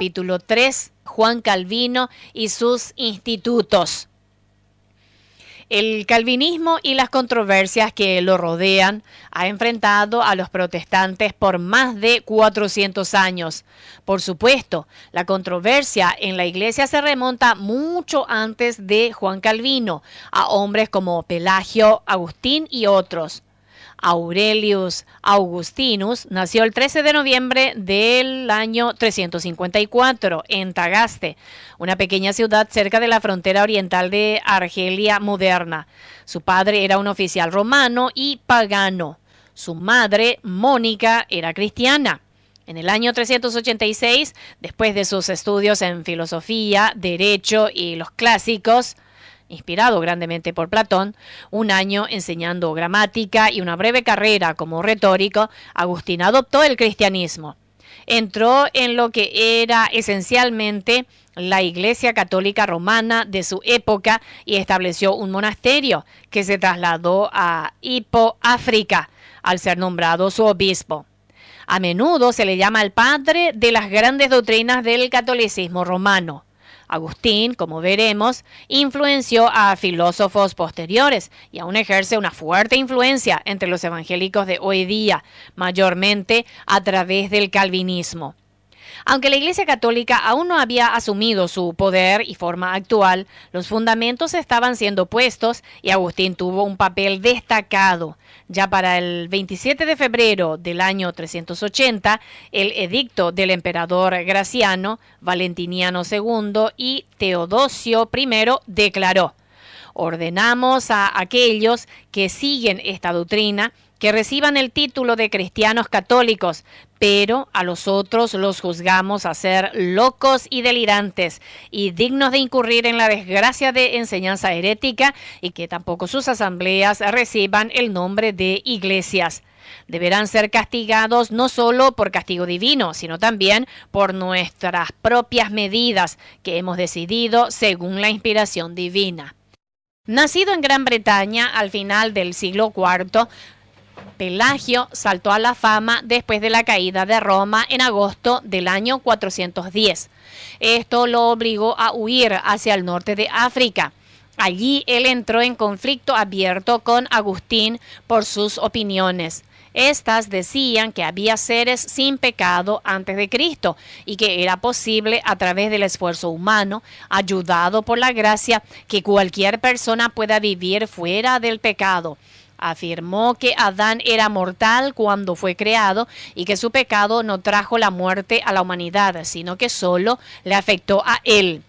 capítulo 3, Juan Calvino y sus institutos. El calvinismo y las controversias que lo rodean ha enfrentado a los protestantes por más de 400 años. Por supuesto, la controversia en la iglesia se remonta mucho antes de Juan Calvino, a hombres como Pelagio, Agustín y otros. Aurelius Augustinus nació el 13 de noviembre del año 354 en Tagaste, una pequeña ciudad cerca de la frontera oriental de Argelia moderna. Su padre era un oficial romano y pagano. Su madre, Mónica, era cristiana. En el año 386, después de sus estudios en filosofía, derecho y los clásicos, inspirado grandemente por Platón, un año enseñando gramática y una breve carrera como retórico, Agustín adoptó el cristianismo. Entró en lo que era esencialmente la Iglesia Católica Romana de su época y estableció un monasterio que se trasladó a Hippo, África, al ser nombrado su obispo. A menudo se le llama el padre de las grandes doctrinas del catolicismo romano. Agustín, como veremos, influenció a filósofos posteriores y aún ejerce una fuerte influencia entre los evangélicos de hoy día, mayormente a través del calvinismo. Aunque la Iglesia Católica aún no había asumido su poder y forma actual, los fundamentos estaban siendo puestos y Agustín tuvo un papel destacado. Ya para el 27 de febrero del año 380, el edicto del emperador Graciano, Valentiniano II y Teodosio I declaró, ordenamos a aquellos que siguen esta doctrina que reciban el título de cristianos católicos, pero a los otros los juzgamos a ser locos y delirantes y dignos de incurrir en la desgracia de enseñanza herética y que tampoco sus asambleas reciban el nombre de iglesias. Deberán ser castigados no solo por castigo divino, sino también por nuestras propias medidas que hemos decidido según la inspiración divina. Nacido en Gran Bretaña al final del siglo IV, Pelagio saltó a la fama después de la caída de Roma en agosto del año 410. Esto lo obligó a huir hacia el norte de África. Allí él entró en conflicto abierto con Agustín por sus opiniones. Estas decían que había seres sin pecado antes de Cristo y que era posible a través del esfuerzo humano, ayudado por la gracia, que cualquier persona pueda vivir fuera del pecado afirmó que Adán era mortal cuando fue creado y que su pecado no trajo la muerte a la humanidad, sino que solo le afectó a él.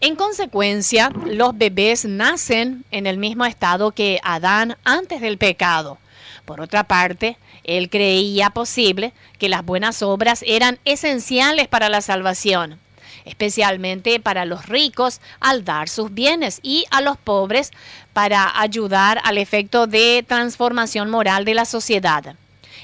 En consecuencia, los bebés nacen en el mismo estado que Adán antes del pecado. Por otra parte, él creía posible que las buenas obras eran esenciales para la salvación especialmente para los ricos al dar sus bienes y a los pobres para ayudar al efecto de transformación moral de la sociedad.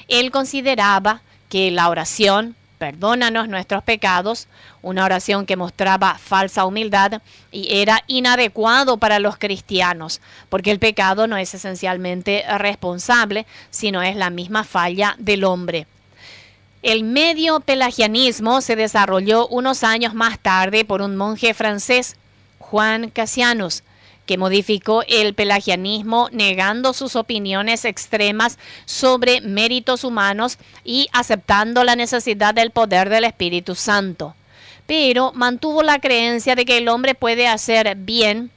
Él consideraba que la oración, perdónanos nuestros pecados, una oración que mostraba falsa humildad y era inadecuado para los cristianos, porque el pecado no es esencialmente responsable, sino es la misma falla del hombre. El medio pelagianismo se desarrolló unos años más tarde por un monje francés, Juan Cassianus, que modificó el pelagianismo negando sus opiniones extremas sobre méritos humanos y aceptando la necesidad del poder del Espíritu Santo. Pero mantuvo la creencia de que el hombre puede hacer bien,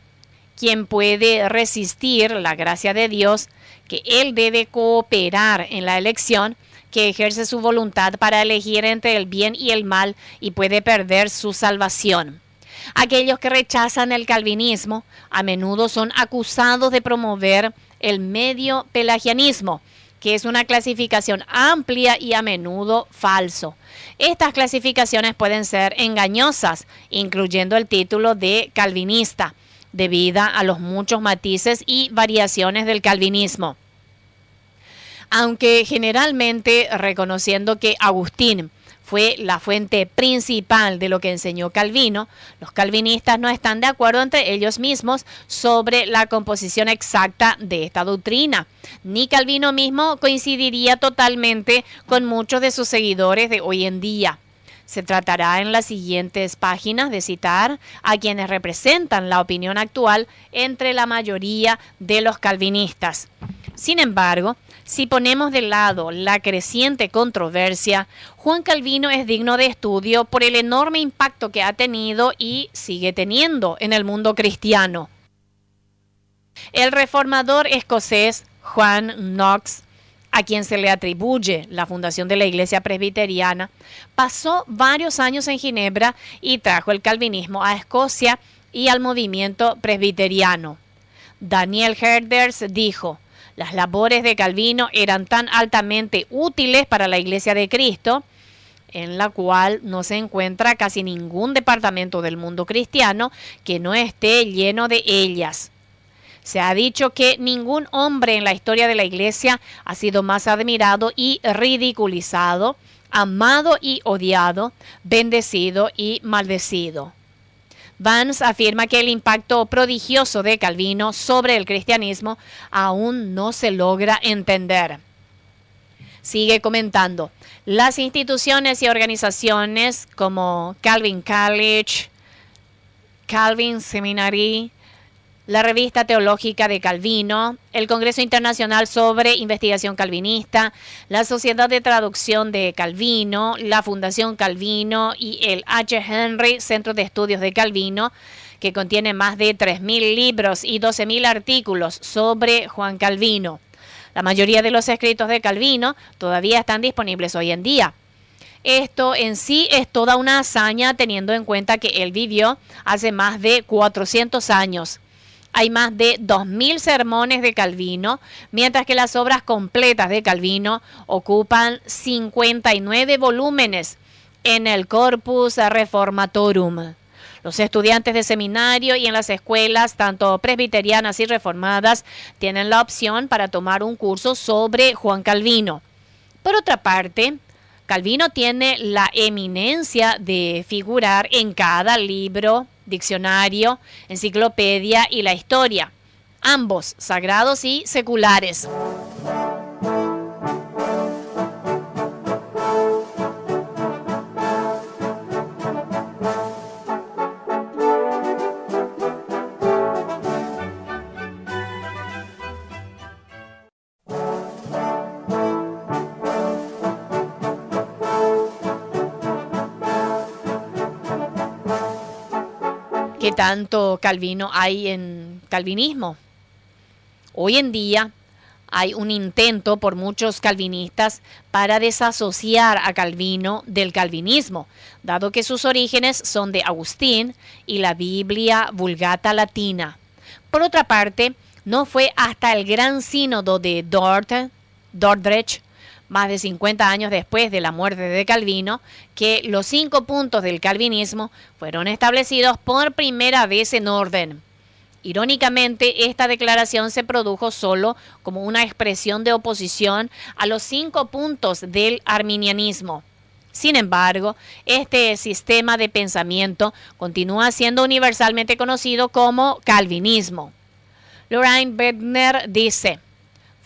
quien puede resistir la gracia de Dios, que él debe cooperar en la elección que ejerce su voluntad para elegir entre el bien y el mal y puede perder su salvación. Aquellos que rechazan el calvinismo a menudo son acusados de promover el medio pelagianismo, que es una clasificación amplia y a menudo falso. Estas clasificaciones pueden ser engañosas, incluyendo el título de calvinista, debido a los muchos matices y variaciones del calvinismo aunque generalmente reconociendo que Agustín fue la fuente principal de lo que enseñó Calvino, los calvinistas no están de acuerdo entre ellos mismos sobre la composición exacta de esta doctrina. Ni Calvino mismo coincidiría totalmente con muchos de sus seguidores de hoy en día. Se tratará en las siguientes páginas de citar a quienes representan la opinión actual entre la mayoría de los calvinistas. Sin embargo, si ponemos de lado la creciente controversia, Juan Calvino es digno de estudio por el enorme impacto que ha tenido y sigue teniendo en el mundo cristiano. El reformador escocés Juan Knox a quien se le atribuye la fundación de la Iglesia Presbiteriana, pasó varios años en Ginebra y trajo el calvinismo a Escocia y al movimiento presbiteriano. Daniel Herders dijo, las labores de Calvino eran tan altamente útiles para la Iglesia de Cristo, en la cual no se encuentra casi ningún departamento del mundo cristiano que no esté lleno de ellas. Se ha dicho que ningún hombre en la historia de la iglesia ha sido más admirado y ridiculizado, amado y odiado, bendecido y maldecido. Vance afirma que el impacto prodigioso de Calvino sobre el cristianismo aún no se logra entender. Sigue comentando, las instituciones y organizaciones como Calvin College, Calvin Seminary, la revista teológica de Calvino, el Congreso Internacional sobre Investigación Calvinista, la Sociedad de Traducción de Calvino, la Fundación Calvino y el H. Henry Centro de Estudios de Calvino, que contiene más de 3.000 libros y 12.000 artículos sobre Juan Calvino. La mayoría de los escritos de Calvino todavía están disponibles hoy en día. Esto en sí es toda una hazaña teniendo en cuenta que él vivió hace más de 400 años hay más de 2.000 sermones de Calvino, mientras que las obras completas de Calvino ocupan 59 volúmenes en el Corpus Reformatorum. Los estudiantes de seminario y en las escuelas, tanto presbiterianas y reformadas, tienen la opción para tomar un curso sobre Juan Calvino. Por otra parte, Calvino tiene la eminencia de figurar en cada libro diccionario, enciclopedia y la historia, ambos sagrados y seculares. Tanto Calvino hay en calvinismo. Hoy en día hay un intento por muchos calvinistas para desasociar a Calvino del calvinismo, dado que sus orígenes son de Agustín y la Biblia vulgata latina. Por otra parte, no fue hasta el gran sínodo de Dort, Dordrecht más de 50 años después de la muerte de Calvino, que los cinco puntos del calvinismo fueron establecidos por primera vez en orden. Irónicamente, esta declaración se produjo solo como una expresión de oposición a los cinco puntos del arminianismo. Sin embargo, este sistema de pensamiento continúa siendo universalmente conocido como calvinismo. Lorraine Bedner dice,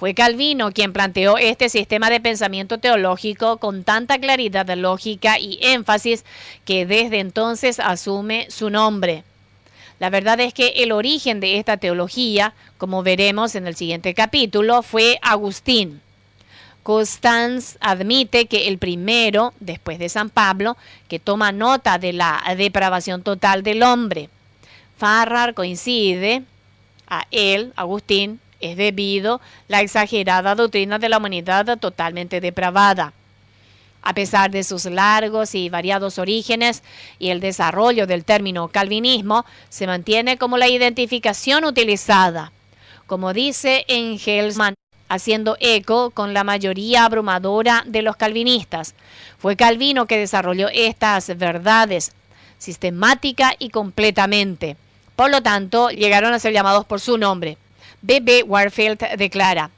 fue Calvino quien planteó este sistema de pensamiento teológico con tanta claridad lógica y énfasis que desde entonces asume su nombre. La verdad es que el origen de esta teología, como veremos en el siguiente capítulo, fue Agustín. Constance admite que el primero, después de San Pablo, que toma nota de la depravación total del hombre. Farrar coincide a él, Agustín, es debido la exagerada doctrina de la humanidad totalmente depravada. A pesar de sus largos y variados orígenes y el desarrollo del término calvinismo, se mantiene como la identificación utilizada. Como dice Engelsman, haciendo eco con la mayoría abrumadora de los calvinistas, fue Calvino que desarrolló estas verdades sistemática y completamente. Por lo tanto, llegaron a ser llamados por su nombre. B.B. Warfield declara,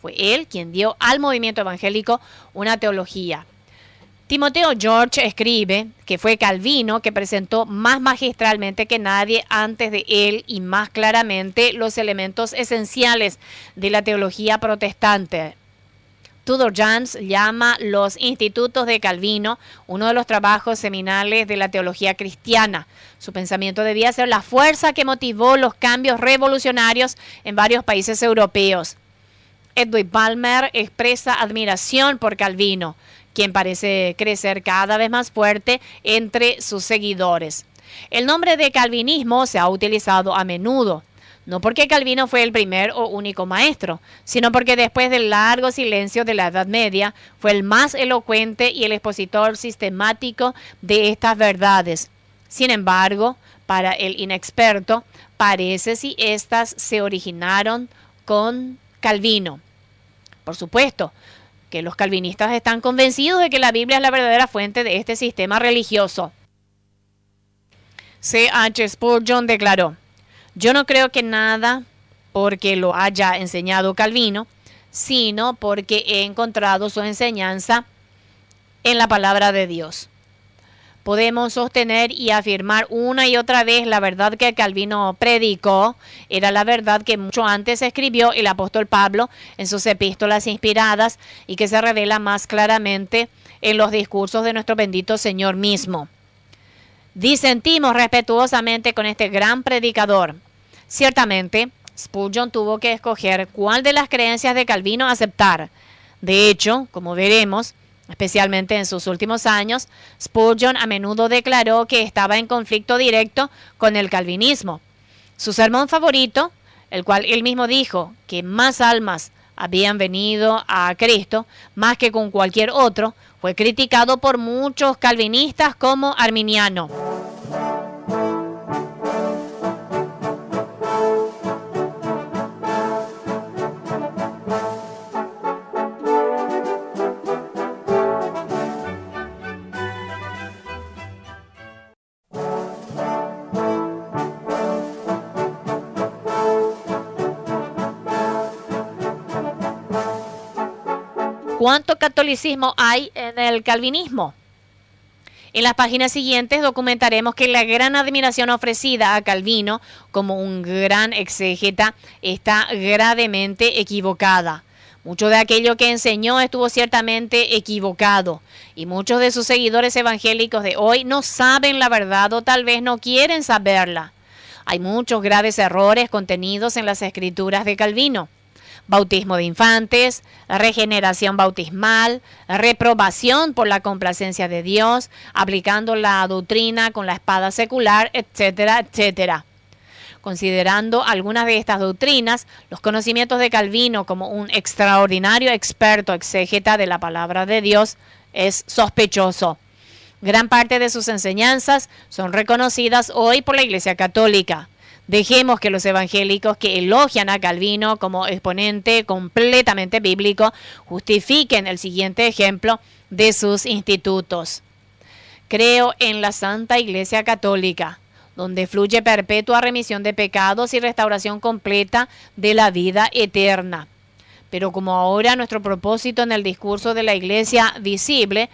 fue él quien dio al movimiento evangélico una teología. Timoteo George escribe que fue Calvino que presentó más magistralmente que nadie antes de él y más claramente los elementos esenciales de la teología protestante. Tudor Jans llama Los Institutos de Calvino uno de los trabajos seminales de la teología cristiana. Su pensamiento debía ser la fuerza que motivó los cambios revolucionarios en varios países europeos. Edwin Palmer expresa admiración por Calvino, quien parece crecer cada vez más fuerte entre sus seguidores. El nombre de calvinismo se ha utilizado a menudo no porque Calvino fue el primer o único maestro, sino porque después del largo silencio de la Edad Media fue el más elocuente y el expositor sistemático de estas verdades. Sin embargo, para el inexperto, parece si éstas se originaron con Calvino. Por supuesto, que los calvinistas están convencidos de que la Biblia es la verdadera fuente de este sistema religioso. C. H. Spurgeon declaró, yo no creo que nada porque lo haya enseñado Calvino, sino porque he encontrado su enseñanza en la palabra de Dios. Podemos sostener y afirmar una y otra vez la verdad que Calvino predicó, era la verdad que mucho antes escribió el apóstol Pablo en sus epístolas inspiradas y que se revela más claramente en los discursos de nuestro bendito Señor mismo. Disentimos respetuosamente con este gran predicador, Ciertamente, Spurgeon tuvo que escoger cuál de las creencias de Calvino aceptar. De hecho, como veremos, especialmente en sus últimos años, Spurgeon a menudo declaró que estaba en conflicto directo con el calvinismo. Su sermón favorito, el cual él mismo dijo que más almas habían venido a Cristo más que con cualquier otro, fue criticado por muchos calvinistas como arminiano. ¿Cuánto catolicismo hay en el calvinismo? En las páginas siguientes documentaremos que la gran admiración ofrecida a Calvino como un gran exégeta está gravemente equivocada. Mucho de aquello que enseñó estuvo ciertamente equivocado y muchos de sus seguidores evangélicos de hoy no saben la verdad o tal vez no quieren saberla. Hay muchos graves errores contenidos en las escrituras de Calvino bautismo de infantes, regeneración bautismal, reprobación por la complacencia de Dios, aplicando la doctrina con la espada secular, etcétera, etcétera. Considerando algunas de estas doctrinas, los conocimientos de Calvino como un extraordinario experto exégeta de la palabra de Dios es sospechoso. Gran parte de sus enseñanzas son reconocidas hoy por la Iglesia Católica. Dejemos que los evangélicos que elogian a Calvino como exponente completamente bíblico justifiquen el siguiente ejemplo de sus institutos. Creo en la Santa Iglesia Católica, donde fluye perpetua remisión de pecados y restauración completa de la vida eterna. Pero como ahora nuestro propósito en el discurso de la Iglesia visible,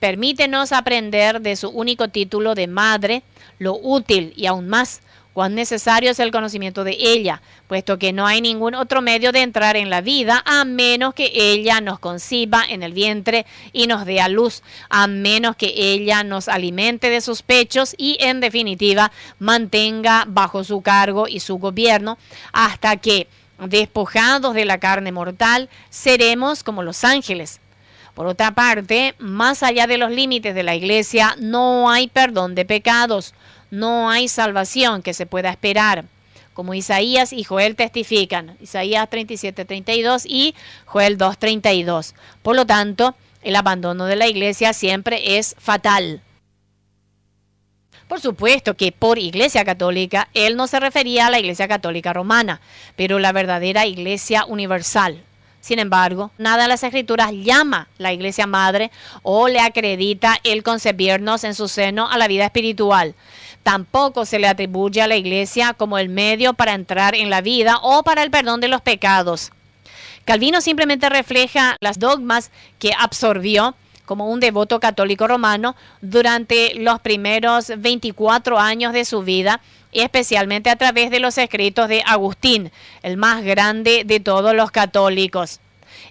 permítenos aprender de su único título de madre lo útil y aún más cuán necesario es el conocimiento de ella, puesto que no hay ningún otro medio de entrar en la vida a menos que ella nos conciba en el vientre y nos dé a luz, a menos que ella nos alimente de sus pechos y en definitiva mantenga bajo su cargo y su gobierno hasta que, despojados de la carne mortal, seremos como los ángeles. Por otra parte, más allá de los límites de la iglesia, no hay perdón de pecados no hay salvación que se pueda esperar. Como Isaías y Joel testifican, Isaías 37, 32 y Joel 2, 32. Por lo tanto, el abandono de la iglesia siempre es fatal. Por supuesto que por iglesia católica, él no se refería a la iglesia católica romana, pero la verdadera iglesia universal. Sin embargo, nada en las escrituras llama la iglesia madre o le acredita el concebirnos en su seno a la vida espiritual. Tampoco se le atribuye a la iglesia como el medio para entrar en la vida o para el perdón de los pecados. Calvino simplemente refleja las dogmas que absorbió como un devoto católico romano durante los primeros 24 años de su vida y especialmente a través de los escritos de Agustín, el más grande de todos los católicos.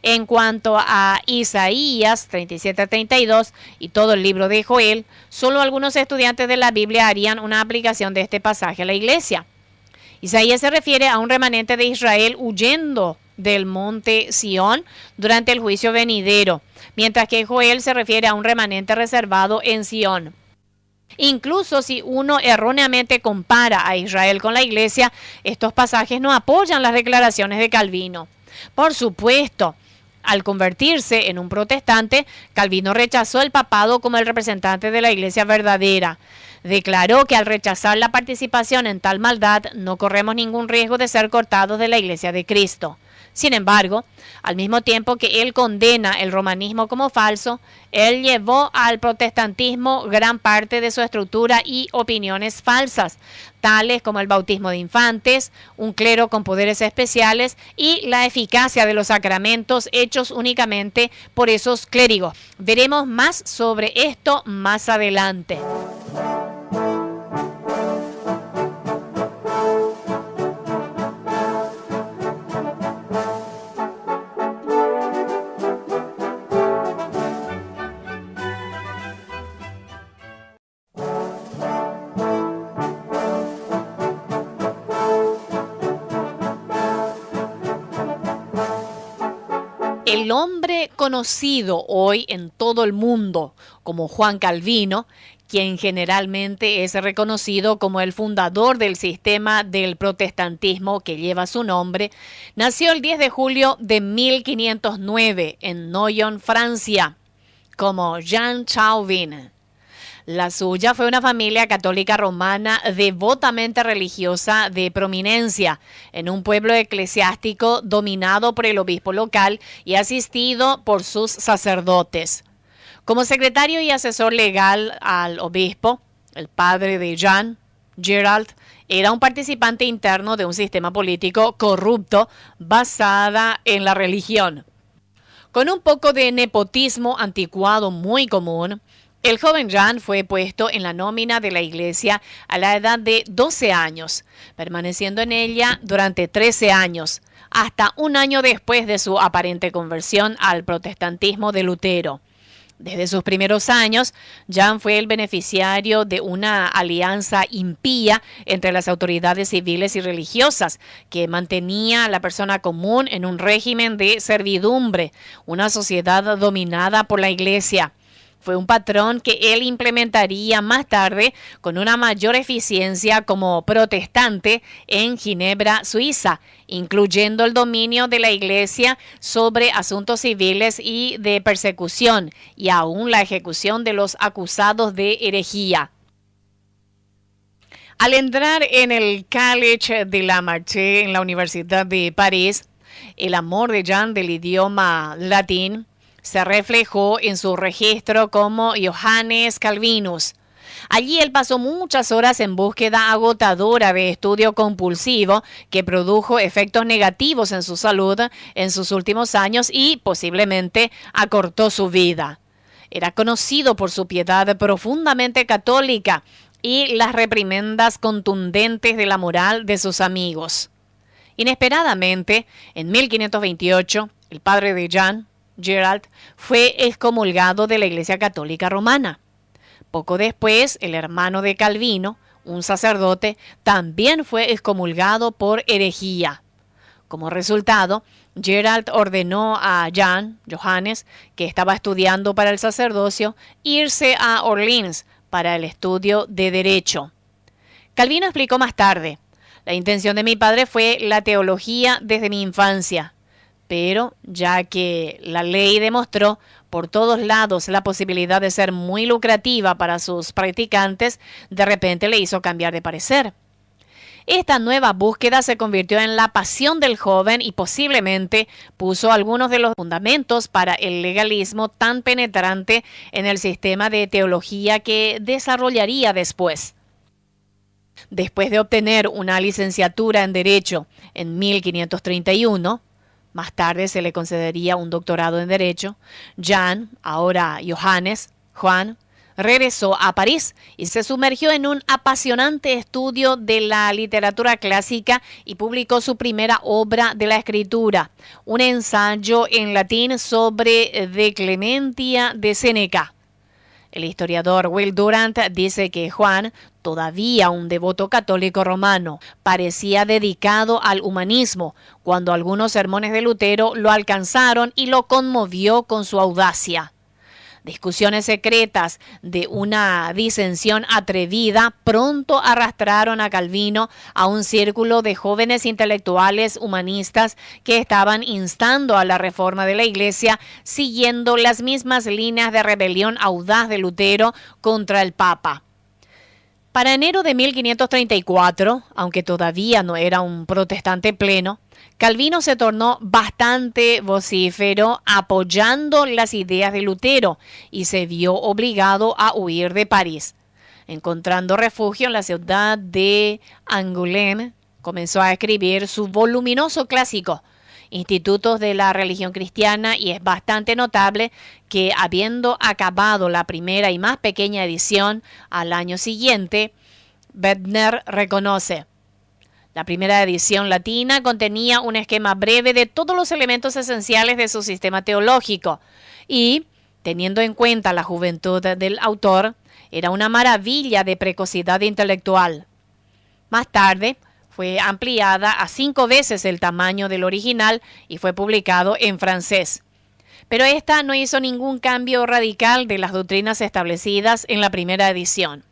En cuanto a Isaías 37-32 y todo el libro de Joel, solo algunos estudiantes de la Biblia harían una aplicación de este pasaje a la iglesia. Isaías se refiere a un remanente de Israel huyendo del monte Sión durante el juicio venidero, mientras que Joel se refiere a un remanente reservado en Sión. Incluso si uno erróneamente compara a Israel con la iglesia, estos pasajes no apoyan las declaraciones de Calvino. Por supuesto, al convertirse en un protestante, Calvino rechazó el papado como el representante de la iglesia verdadera. Declaró que al rechazar la participación en tal maldad no corremos ningún riesgo de ser cortados de la iglesia de Cristo. Sin embargo, al mismo tiempo que él condena el romanismo como falso, él llevó al protestantismo gran parte de su estructura y opiniones falsas, tales como el bautismo de infantes, un clero con poderes especiales y la eficacia de los sacramentos hechos únicamente por esos clérigos. Veremos más sobre esto más adelante. Hombre conocido hoy en todo el mundo como Juan Calvino, quien generalmente es reconocido como el fundador del sistema del protestantismo que lleva su nombre, nació el 10 de julio de 1509 en Noyon, Francia, como Jean Chauvin. La suya fue una familia católica romana devotamente religiosa de prominencia, en un pueblo eclesiástico dominado por el obispo local y asistido por sus sacerdotes. Como secretario y asesor legal al obispo, el padre de Jean, Gerald, era un participante interno de un sistema político corrupto basada en la religión. Con un poco de nepotismo anticuado muy común, el joven Jean fue puesto en la nómina de la iglesia a la edad de 12 años, permaneciendo en ella durante 13 años, hasta un año después de su aparente conversión al protestantismo de Lutero. Desde sus primeros años, Jean fue el beneficiario de una alianza impía entre las autoridades civiles y religiosas que mantenía a la persona común en un régimen de servidumbre, una sociedad dominada por la iglesia. Fue un patrón que él implementaría más tarde con una mayor eficiencia como protestante en Ginebra, Suiza, incluyendo el dominio de la Iglesia sobre asuntos civiles y de persecución y aún la ejecución de los acusados de herejía. Al entrar en el College de la Marche en la Universidad de París, el amor de Jean del idioma latín se reflejó en su registro como Johannes Calvinus. Allí él pasó muchas horas en búsqueda agotadora de estudio compulsivo que produjo efectos negativos en su salud en sus últimos años y posiblemente acortó su vida. Era conocido por su piedad profundamente católica y las reprimendas contundentes de la moral de sus amigos. Inesperadamente, en 1528, el padre de Jean, Gerald fue excomulgado de la Iglesia Católica Romana. Poco después, el hermano de Calvino, un sacerdote, también fue excomulgado por herejía. Como resultado, Gerald ordenó a Jan, Johannes, que estaba estudiando para el sacerdocio, irse a Orleans para el estudio de derecho. Calvino explicó más tarde, la intención de mi padre fue la teología desde mi infancia pero ya que la ley demostró por todos lados la posibilidad de ser muy lucrativa para sus practicantes, de repente le hizo cambiar de parecer. Esta nueva búsqueda se convirtió en la pasión del joven y posiblemente puso algunos de los fundamentos para el legalismo tan penetrante en el sistema de teología que desarrollaría después. Después de obtener una licenciatura en Derecho en 1531, más tarde se le concedería un doctorado en Derecho. Jan, ahora Johannes, Juan, regresó a París y se sumergió en un apasionante estudio de la literatura clásica y publicó su primera obra de la escritura, un ensayo en latín sobre De Clementia de Seneca. El historiador Will Durant dice que Juan, todavía un devoto católico romano, parecía dedicado al humanismo, cuando algunos sermones de Lutero lo alcanzaron y lo conmovió con su audacia. Discusiones secretas de una disensión atrevida pronto arrastraron a Calvino a un círculo de jóvenes intelectuales humanistas que estaban instando a la reforma de la Iglesia siguiendo las mismas líneas de rebelión audaz de Lutero contra el Papa. Para enero de 1534, aunque todavía no era un protestante pleno, Calvino se tornó bastante vocífero apoyando las ideas de Lutero y se vio obligado a huir de París. Encontrando refugio en la ciudad de Angoulême, comenzó a escribir su voluminoso clásico, Institutos de la Religión Cristiana, y es bastante notable que, habiendo acabado la primera y más pequeña edición al año siguiente, Bedner reconoce, la primera edición latina contenía un esquema breve de todos los elementos esenciales de su sistema teológico y, teniendo en cuenta la juventud del autor, era una maravilla de precocidad intelectual. Más tarde, fue ampliada a cinco veces el tamaño del original y fue publicado en francés. Pero esta no hizo ningún cambio radical de las doctrinas establecidas en la primera edición.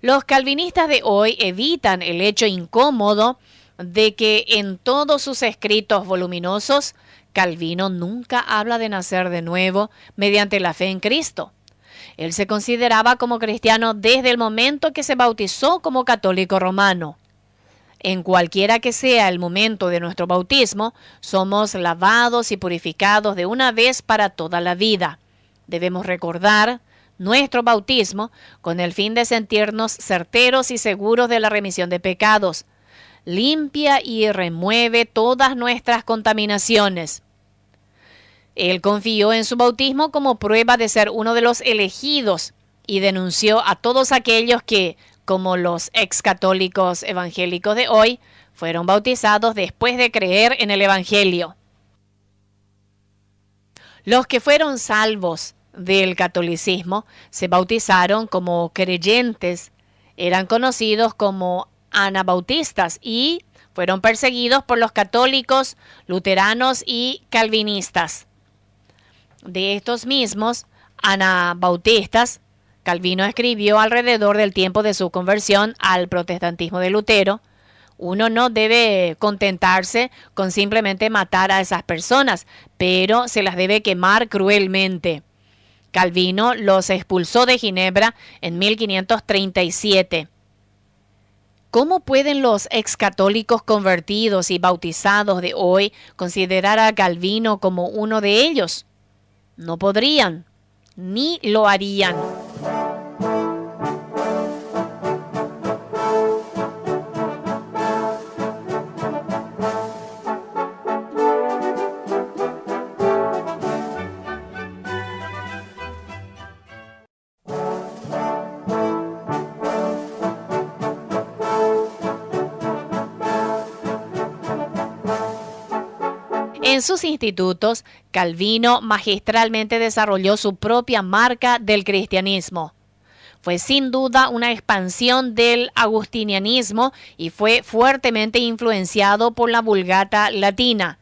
Los calvinistas de hoy evitan el hecho incómodo de que en todos sus escritos voluminosos Calvino nunca habla de nacer de nuevo mediante la fe en Cristo. Él se consideraba como cristiano desde el momento que se bautizó como católico romano. En cualquiera que sea el momento de nuestro bautismo, somos lavados y purificados de una vez para toda la vida. Debemos recordar nuestro bautismo con el fin de sentirnos certeros y seguros de la remisión de pecados. Limpia y remueve todas nuestras contaminaciones. Él confió en su bautismo como prueba de ser uno de los elegidos y denunció a todos aquellos que, como los ex católicos evangélicos de hoy, fueron bautizados después de creer en el Evangelio. Los que fueron salvos del catolicismo se bautizaron como creyentes, eran conocidos como anabautistas y fueron perseguidos por los católicos, luteranos y calvinistas. De estos mismos anabautistas, Calvino escribió alrededor del tiempo de su conversión al protestantismo de Lutero, uno no debe contentarse con simplemente matar a esas personas, pero se las debe quemar cruelmente. Calvino los expulsó de Ginebra en 1537. ¿Cómo pueden los excatólicos convertidos y bautizados de hoy considerar a Calvino como uno de ellos? No podrían, ni lo harían. En sus institutos, Calvino magistralmente desarrolló su propia marca del cristianismo. Fue sin duda una expansión del agustinianismo y fue fuertemente influenciado por la Vulgata latina,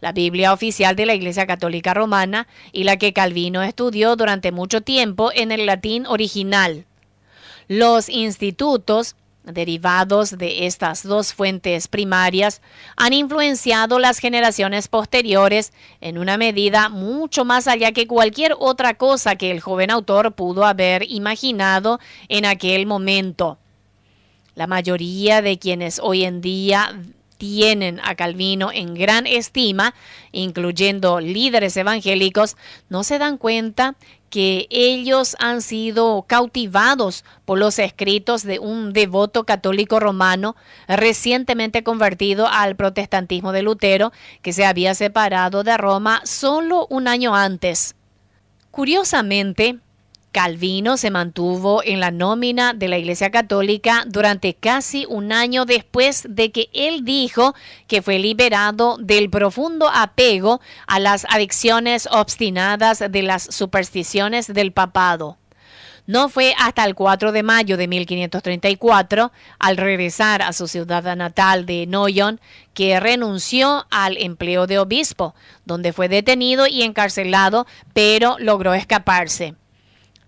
la Biblia oficial de la Iglesia Católica Romana y la que Calvino estudió durante mucho tiempo en el latín original. Los institutos derivados de estas dos fuentes primarias han influenciado las generaciones posteriores en una medida mucho más allá que cualquier otra cosa que el joven autor pudo haber imaginado en aquel momento. La mayoría de quienes hoy en día tienen a Calvino en gran estima, incluyendo líderes evangélicos, no se dan cuenta que ellos han sido cautivados por los escritos de un devoto católico romano recientemente convertido al protestantismo de Lutero, que se había separado de Roma solo un año antes. Curiosamente, Calvino se mantuvo en la nómina de la Iglesia Católica durante casi un año después de que él dijo que fue liberado del profundo apego a las adicciones obstinadas de las supersticiones del papado. No fue hasta el 4 de mayo de 1534, al regresar a su ciudad natal de Noyon, que renunció al empleo de obispo, donde fue detenido y encarcelado, pero logró escaparse.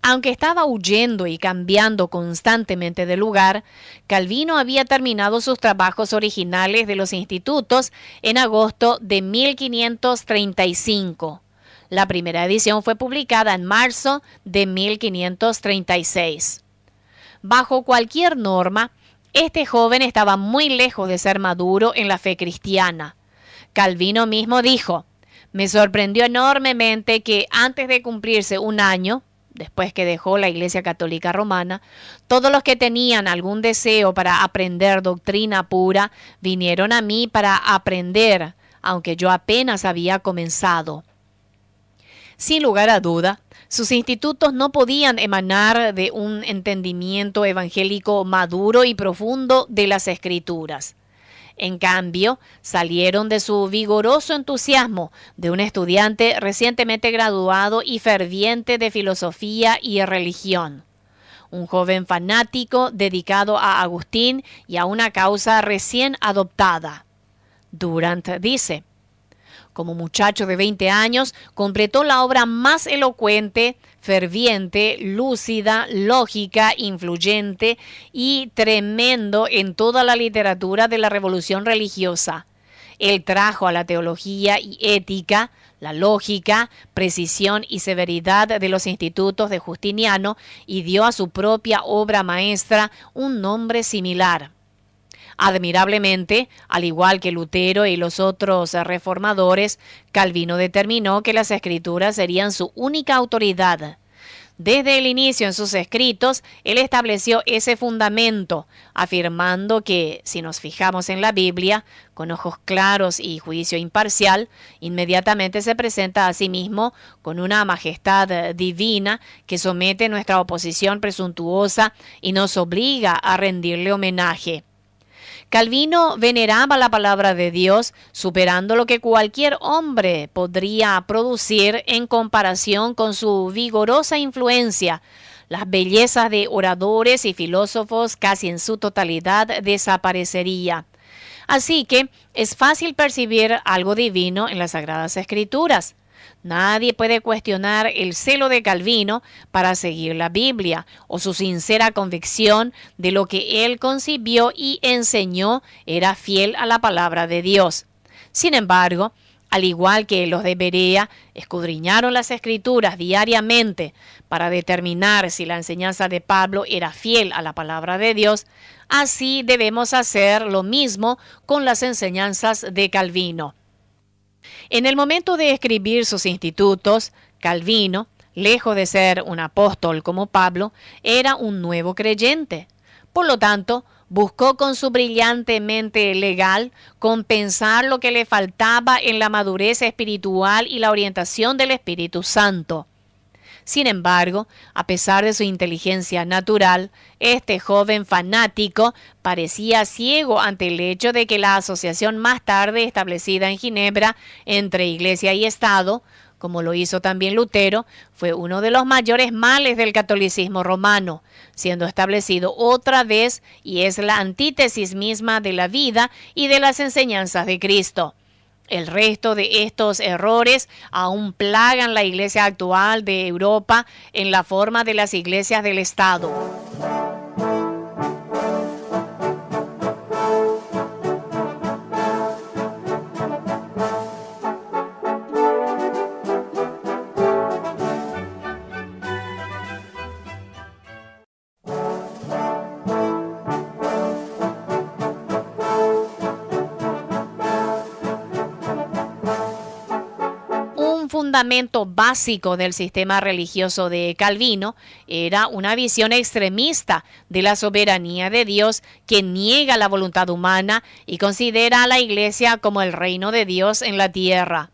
Aunque estaba huyendo y cambiando constantemente de lugar, Calvino había terminado sus trabajos originales de los institutos en agosto de 1535. La primera edición fue publicada en marzo de 1536. Bajo cualquier norma, este joven estaba muy lejos de ser maduro en la fe cristiana. Calvino mismo dijo, me sorprendió enormemente que antes de cumplirse un año, después que dejó la Iglesia Católica Romana, todos los que tenían algún deseo para aprender doctrina pura vinieron a mí para aprender, aunque yo apenas había comenzado. Sin lugar a duda, sus institutos no podían emanar de un entendimiento evangélico maduro y profundo de las escrituras. En cambio, salieron de su vigoroso entusiasmo de un estudiante recientemente graduado y ferviente de filosofía y religión. Un joven fanático dedicado a Agustín y a una causa recién adoptada. Durant dice, como muchacho de 20 años, completó la obra más elocuente, ferviente, lúcida, lógica, influyente y tremendo en toda la literatura de la revolución religiosa. Él trajo a la teología y ética, la lógica, precisión y severidad de los institutos de Justiniano y dio a su propia obra maestra un nombre similar. Admirablemente, al igual que Lutero y los otros reformadores, Calvino determinó que las escrituras serían su única autoridad. Desde el inicio en sus escritos, él estableció ese fundamento, afirmando que, si nos fijamos en la Biblia, con ojos claros y juicio imparcial, inmediatamente se presenta a sí mismo con una majestad divina que somete nuestra oposición presuntuosa y nos obliga a rendirle homenaje. Calvino veneraba la palabra de Dios, superando lo que cualquier hombre podría producir en comparación con su vigorosa influencia. Las bellezas de oradores y filósofos casi en su totalidad desaparecería. Así que es fácil percibir algo divino en las Sagradas Escrituras. Nadie puede cuestionar el celo de Calvino para seguir la Biblia o su sincera convicción de lo que él concibió y enseñó era fiel a la palabra de Dios. Sin embargo, al igual que los de Berea, escudriñaron las escrituras diariamente para determinar si la enseñanza de Pablo era fiel a la palabra de Dios, así debemos hacer lo mismo con las enseñanzas de Calvino. En el momento de escribir sus institutos, Calvino, lejos de ser un apóstol como Pablo, era un nuevo creyente. Por lo tanto, buscó con su brillante mente legal compensar lo que le faltaba en la madurez espiritual y la orientación del Espíritu Santo. Sin embargo, a pesar de su inteligencia natural, este joven fanático parecía ciego ante el hecho de que la asociación más tarde establecida en Ginebra entre Iglesia y Estado, como lo hizo también Lutero, fue uno de los mayores males del catolicismo romano, siendo establecido otra vez y es la antítesis misma de la vida y de las enseñanzas de Cristo. El resto de estos errores aún plagan la iglesia actual de Europa en la forma de las iglesias del Estado. Fundamento básico del sistema religioso de Calvino era una visión extremista de la soberanía de Dios que niega la voluntad humana y considera a la Iglesia como el reino de Dios en la tierra.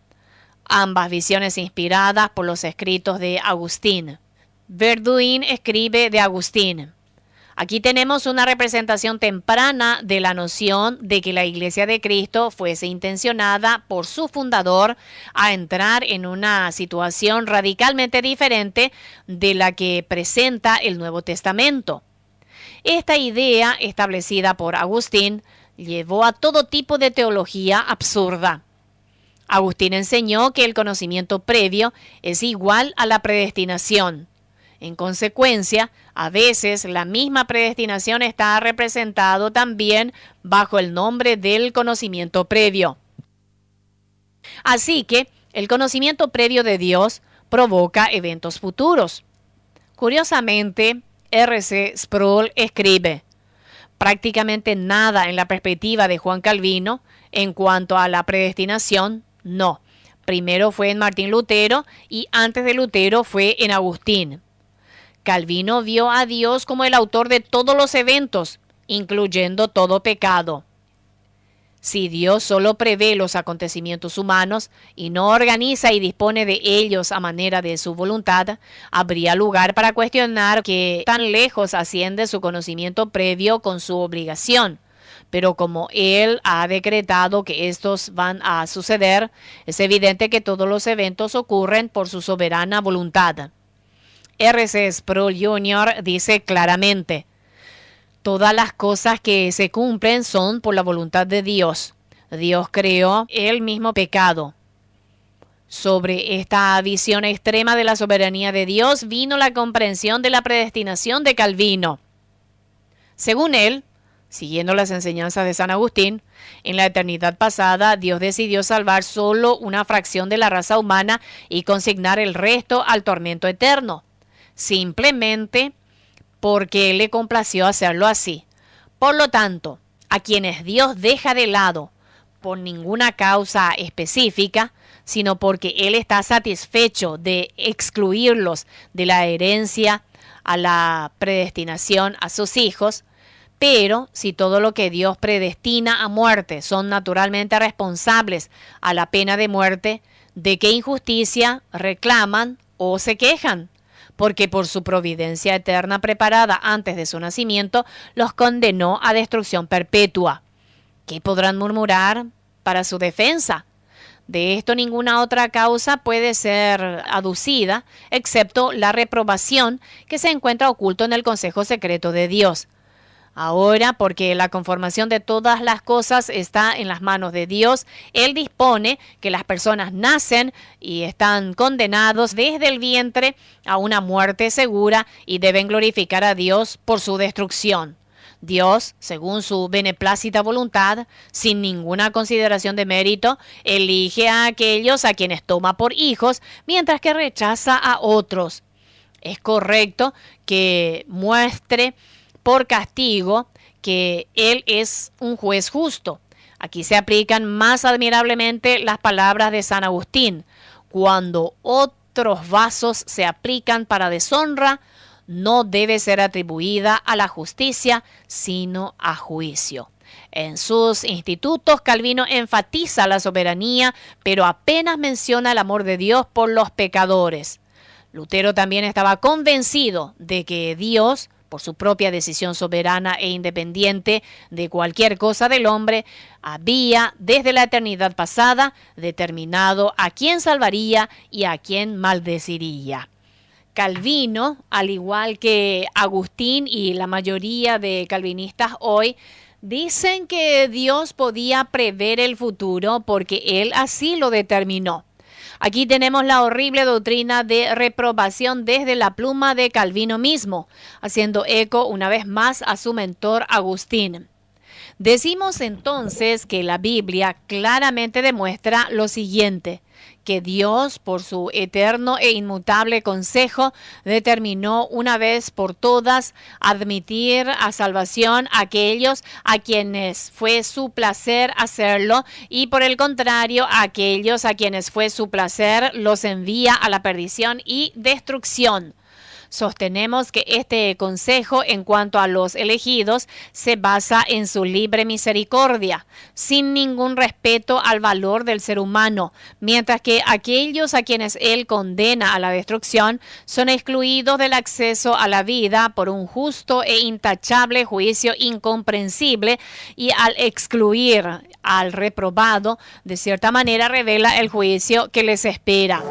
Ambas visiones inspiradas por los escritos de Agustín. Verduin escribe de Agustín. Aquí tenemos una representación temprana de la noción de que la Iglesia de Cristo fuese intencionada por su fundador a entrar en una situación radicalmente diferente de la que presenta el Nuevo Testamento. Esta idea, establecida por Agustín, llevó a todo tipo de teología absurda. Agustín enseñó que el conocimiento previo es igual a la predestinación en consecuencia, a veces la misma predestinación está representado también bajo el nombre del conocimiento previo. Así que el conocimiento previo de Dios provoca eventos futuros. Curiosamente, R.C. Sproul escribe, prácticamente nada en la perspectiva de Juan Calvino en cuanto a la predestinación, no. Primero fue en Martín Lutero y antes de Lutero fue en Agustín. Calvino vio a Dios como el autor de todos los eventos, incluyendo todo pecado. Si Dios solo prevé los acontecimientos humanos y no organiza y dispone de ellos a manera de su voluntad, habría lugar para cuestionar que tan lejos asciende su conocimiento previo con su obligación. Pero como Él ha decretado que estos van a suceder, es evidente que todos los eventos ocurren por su soberana voluntad. RC Sproul Jr. dice claramente, todas las cosas que se cumplen son por la voluntad de Dios. Dios creó el mismo pecado. Sobre esta visión extrema de la soberanía de Dios vino la comprensión de la predestinación de Calvino. Según él, siguiendo las enseñanzas de San Agustín, en la eternidad pasada Dios decidió salvar solo una fracción de la raza humana y consignar el resto al tormento eterno simplemente porque le complació hacerlo así. Por lo tanto, a quienes Dios deja de lado por ninguna causa específica, sino porque Él está satisfecho de excluirlos de la herencia a la predestinación a sus hijos, pero si todo lo que Dios predestina a muerte son naturalmente responsables a la pena de muerte, ¿de qué injusticia reclaman o se quejan? Porque por su providencia eterna preparada antes de su nacimiento, los condenó a destrucción perpetua. ¿Qué podrán murmurar para su defensa? De esto ninguna otra causa puede ser aducida, excepto la reprobación que se encuentra oculto en el consejo secreto de Dios. Ahora, porque la conformación de todas las cosas está en las manos de Dios, Él dispone que las personas nacen y están condenados desde el vientre a una muerte segura y deben glorificar a Dios por su destrucción. Dios, según su beneplácita voluntad, sin ninguna consideración de mérito, elige a aquellos a quienes toma por hijos, mientras que rechaza a otros. Es correcto que muestre por castigo que Él es un juez justo. Aquí se aplican más admirablemente las palabras de San Agustín. Cuando otros vasos se aplican para deshonra, no debe ser atribuida a la justicia, sino a juicio. En sus institutos, Calvino enfatiza la soberanía, pero apenas menciona el amor de Dios por los pecadores. Lutero también estaba convencido de que Dios por su propia decisión soberana e independiente de cualquier cosa del hombre, había desde la eternidad pasada determinado a quién salvaría y a quién maldeciría. Calvino, al igual que Agustín y la mayoría de calvinistas hoy, dicen que Dios podía prever el futuro porque Él así lo determinó. Aquí tenemos la horrible doctrina de reprobación desde la pluma de Calvino mismo, haciendo eco una vez más a su mentor Agustín. Decimos entonces que la Biblia claramente demuestra lo siguiente, que Dios, por su eterno e inmutable consejo, determinó una vez por todas admitir a salvación a aquellos a quienes fue su placer hacerlo y por el contrario a aquellos a quienes fue su placer los envía a la perdición y destrucción. Sostenemos que este consejo en cuanto a los elegidos se basa en su libre misericordia, sin ningún respeto al valor del ser humano, mientras que aquellos a quienes él condena a la destrucción son excluidos del acceso a la vida por un justo e intachable juicio incomprensible y al excluir al reprobado, de cierta manera revela el juicio que les espera.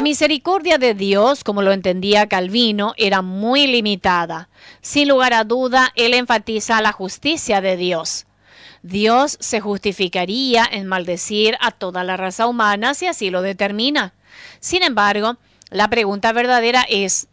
La misericordia de Dios, como lo entendía Calvino, era muy limitada. Sin lugar a duda, él enfatiza la justicia de Dios. Dios se justificaría en maldecir a toda la raza humana si así lo determina. Sin embargo, la pregunta verdadera es,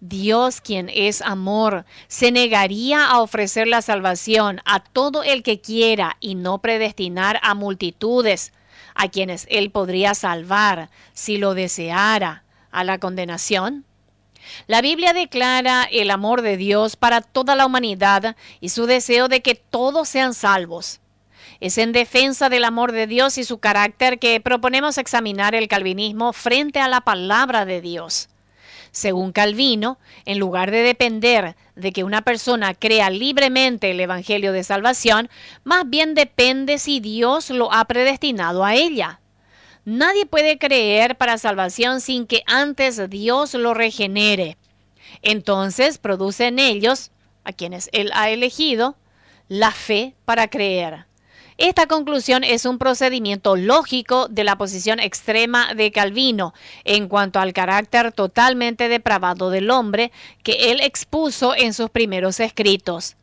Dios, quien es amor, se negaría a ofrecer la salvación a todo el que quiera y no predestinar a multitudes a quienes Él podría salvar si lo deseara a la condenación? La Biblia declara el amor de Dios para toda la humanidad y su deseo de que todos sean salvos. Es en defensa del amor de Dios y su carácter que proponemos examinar el calvinismo frente a la palabra de Dios. Según Calvino, en lugar de depender de que una persona crea libremente el Evangelio de Salvación, más bien depende si Dios lo ha predestinado a ella. Nadie puede creer para salvación sin que antes Dios lo regenere. Entonces produce en ellos, a quienes Él ha elegido, la fe para creer. Esta conclusión es un procedimiento lógico de la posición extrema de Calvino en cuanto al carácter totalmente depravado del hombre que él expuso en sus primeros escritos.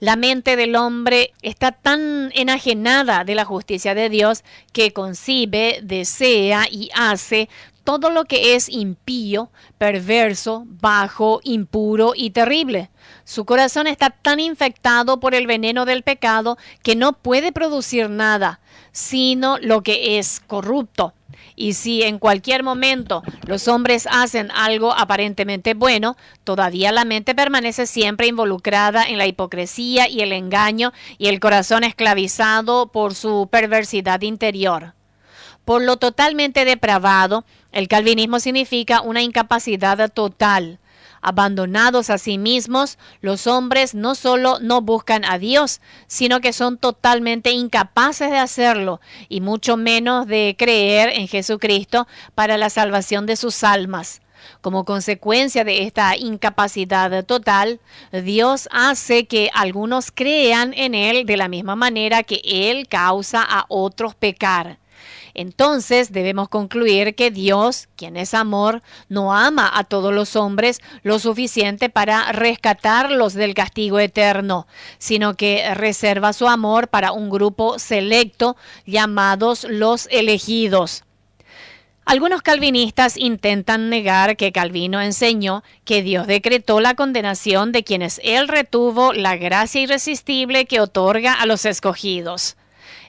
La mente del hombre está tan enajenada de la justicia de Dios que concibe, desea y hace todo lo que es impío, perverso, bajo, impuro y terrible. Su corazón está tan infectado por el veneno del pecado que no puede producir nada, sino lo que es corrupto. Y si en cualquier momento los hombres hacen algo aparentemente bueno, todavía la mente permanece siempre involucrada en la hipocresía y el engaño y el corazón esclavizado por su perversidad interior. Por lo totalmente depravado, el calvinismo significa una incapacidad total. Abandonados a sí mismos, los hombres no solo no buscan a Dios, sino que son totalmente incapaces de hacerlo, y mucho menos de creer en Jesucristo para la salvación de sus almas. Como consecuencia de esta incapacidad total, Dios hace que algunos crean en Él de la misma manera que Él causa a otros pecar. Entonces debemos concluir que Dios, quien es amor, no ama a todos los hombres lo suficiente para rescatarlos del castigo eterno, sino que reserva su amor para un grupo selecto llamados los elegidos. Algunos calvinistas intentan negar que Calvino enseñó que Dios decretó la condenación de quienes él retuvo la gracia irresistible que otorga a los escogidos.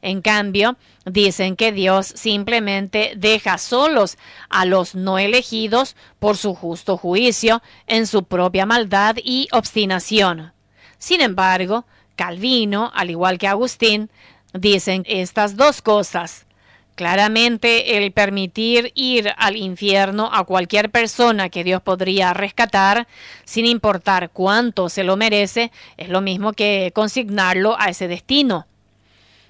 En cambio, dicen que Dios simplemente deja solos a los no elegidos por su justo juicio en su propia maldad y obstinación. Sin embargo, Calvino, al igual que Agustín, dicen estas dos cosas. Claramente el permitir ir al infierno a cualquier persona que Dios podría rescatar, sin importar cuánto se lo merece, es lo mismo que consignarlo a ese destino.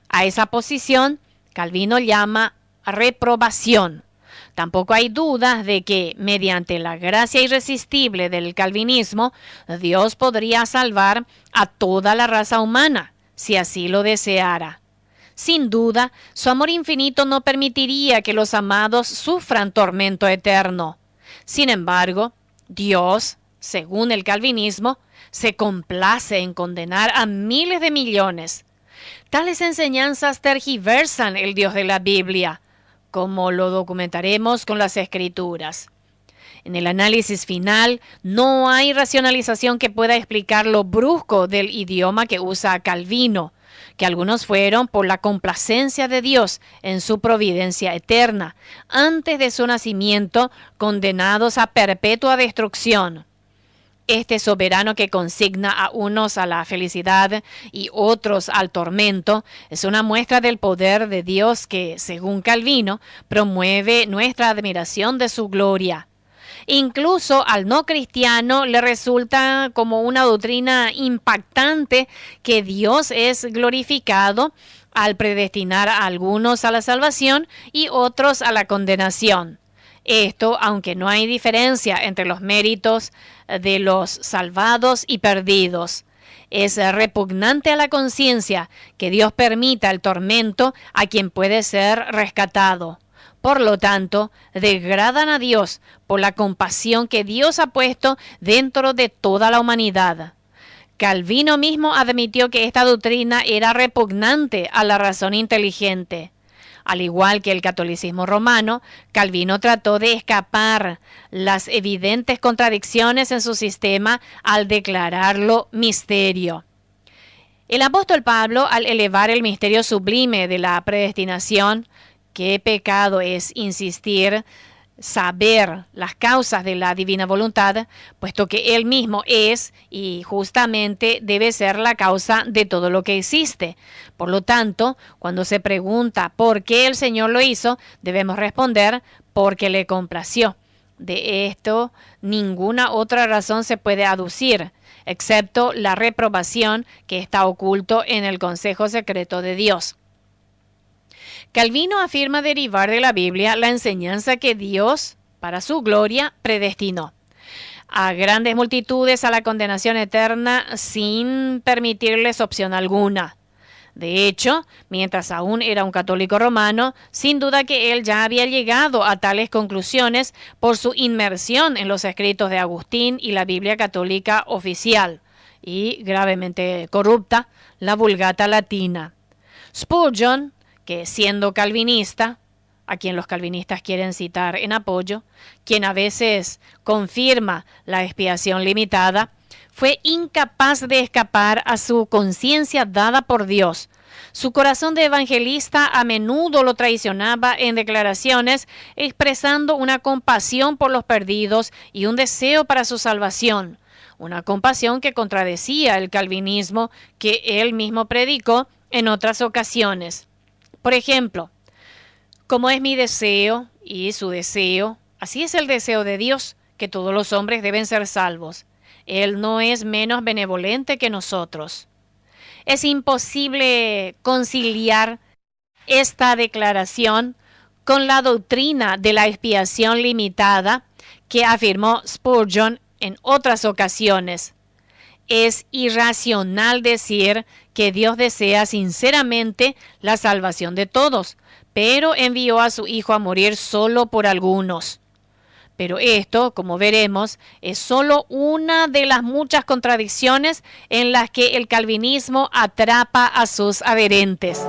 A esa posición Calvino llama reprobación. Tampoco hay dudas de que, mediante la gracia irresistible del calvinismo, Dios podría salvar a toda la raza humana, si así lo deseara. Sin duda, su amor infinito no permitiría que los amados sufran tormento eterno. Sin embargo, Dios, según el calvinismo, se complace en condenar a miles de millones Tales enseñanzas tergiversan el Dios de la Biblia, como lo documentaremos con las escrituras. En el análisis final, no hay racionalización que pueda explicar lo brusco del idioma que usa Calvino, que algunos fueron por la complacencia de Dios en su providencia eterna, antes de su nacimiento condenados a perpetua destrucción. Este soberano que consigna a unos a la felicidad y otros al tormento es una muestra del poder de Dios que, según Calvino, promueve nuestra admiración de su gloria. Incluso al no cristiano le resulta como una doctrina impactante que Dios es glorificado al predestinar a algunos a la salvación y otros a la condenación. Esto, aunque no hay diferencia entre los méritos de los salvados y perdidos. Es repugnante a la conciencia que Dios permita el tormento a quien puede ser rescatado. Por lo tanto, degradan a Dios por la compasión que Dios ha puesto dentro de toda la humanidad. Calvino mismo admitió que esta doctrina era repugnante a la razón inteligente. Al igual que el catolicismo romano, Calvino trató de escapar las evidentes contradicciones en su sistema al declararlo misterio. El apóstol Pablo, al elevar el misterio sublime de la predestinación, qué pecado es insistir saber las causas de la divina voluntad, puesto que Él mismo es y justamente debe ser la causa de todo lo que existe. Por lo tanto, cuando se pregunta por qué el Señor lo hizo, debemos responder porque le complació. De esto, ninguna otra razón se puede aducir, excepto la reprobación que está oculto en el consejo secreto de Dios. Calvino afirma derivar de la Biblia la enseñanza que Dios, para su gloria, predestinó a grandes multitudes a la condenación eterna sin permitirles opción alguna. De hecho, mientras aún era un católico romano, sin duda que él ya había llegado a tales conclusiones por su inmersión en los escritos de Agustín y la Biblia católica oficial, y gravemente corrupta, la Vulgata latina. Spurgeon que siendo calvinista, a quien los calvinistas quieren citar en apoyo, quien a veces confirma la expiación limitada, fue incapaz de escapar a su conciencia dada por Dios. Su corazón de evangelista a menudo lo traicionaba en declaraciones, expresando una compasión por los perdidos y un deseo para su salvación, una compasión que contradecía el calvinismo que él mismo predicó en otras ocasiones. Por ejemplo, como es mi deseo y su deseo, así es el deseo de Dios, que todos los hombres deben ser salvos. Él no es menos benevolente que nosotros. Es imposible conciliar esta declaración con la doctrina de la expiación limitada que afirmó Spurgeon en otras ocasiones. Es irracional decir que Dios desea sinceramente la salvación de todos, pero envió a su Hijo a morir solo por algunos. Pero esto, como veremos, es solo una de las muchas contradicciones en las que el calvinismo atrapa a sus adherentes.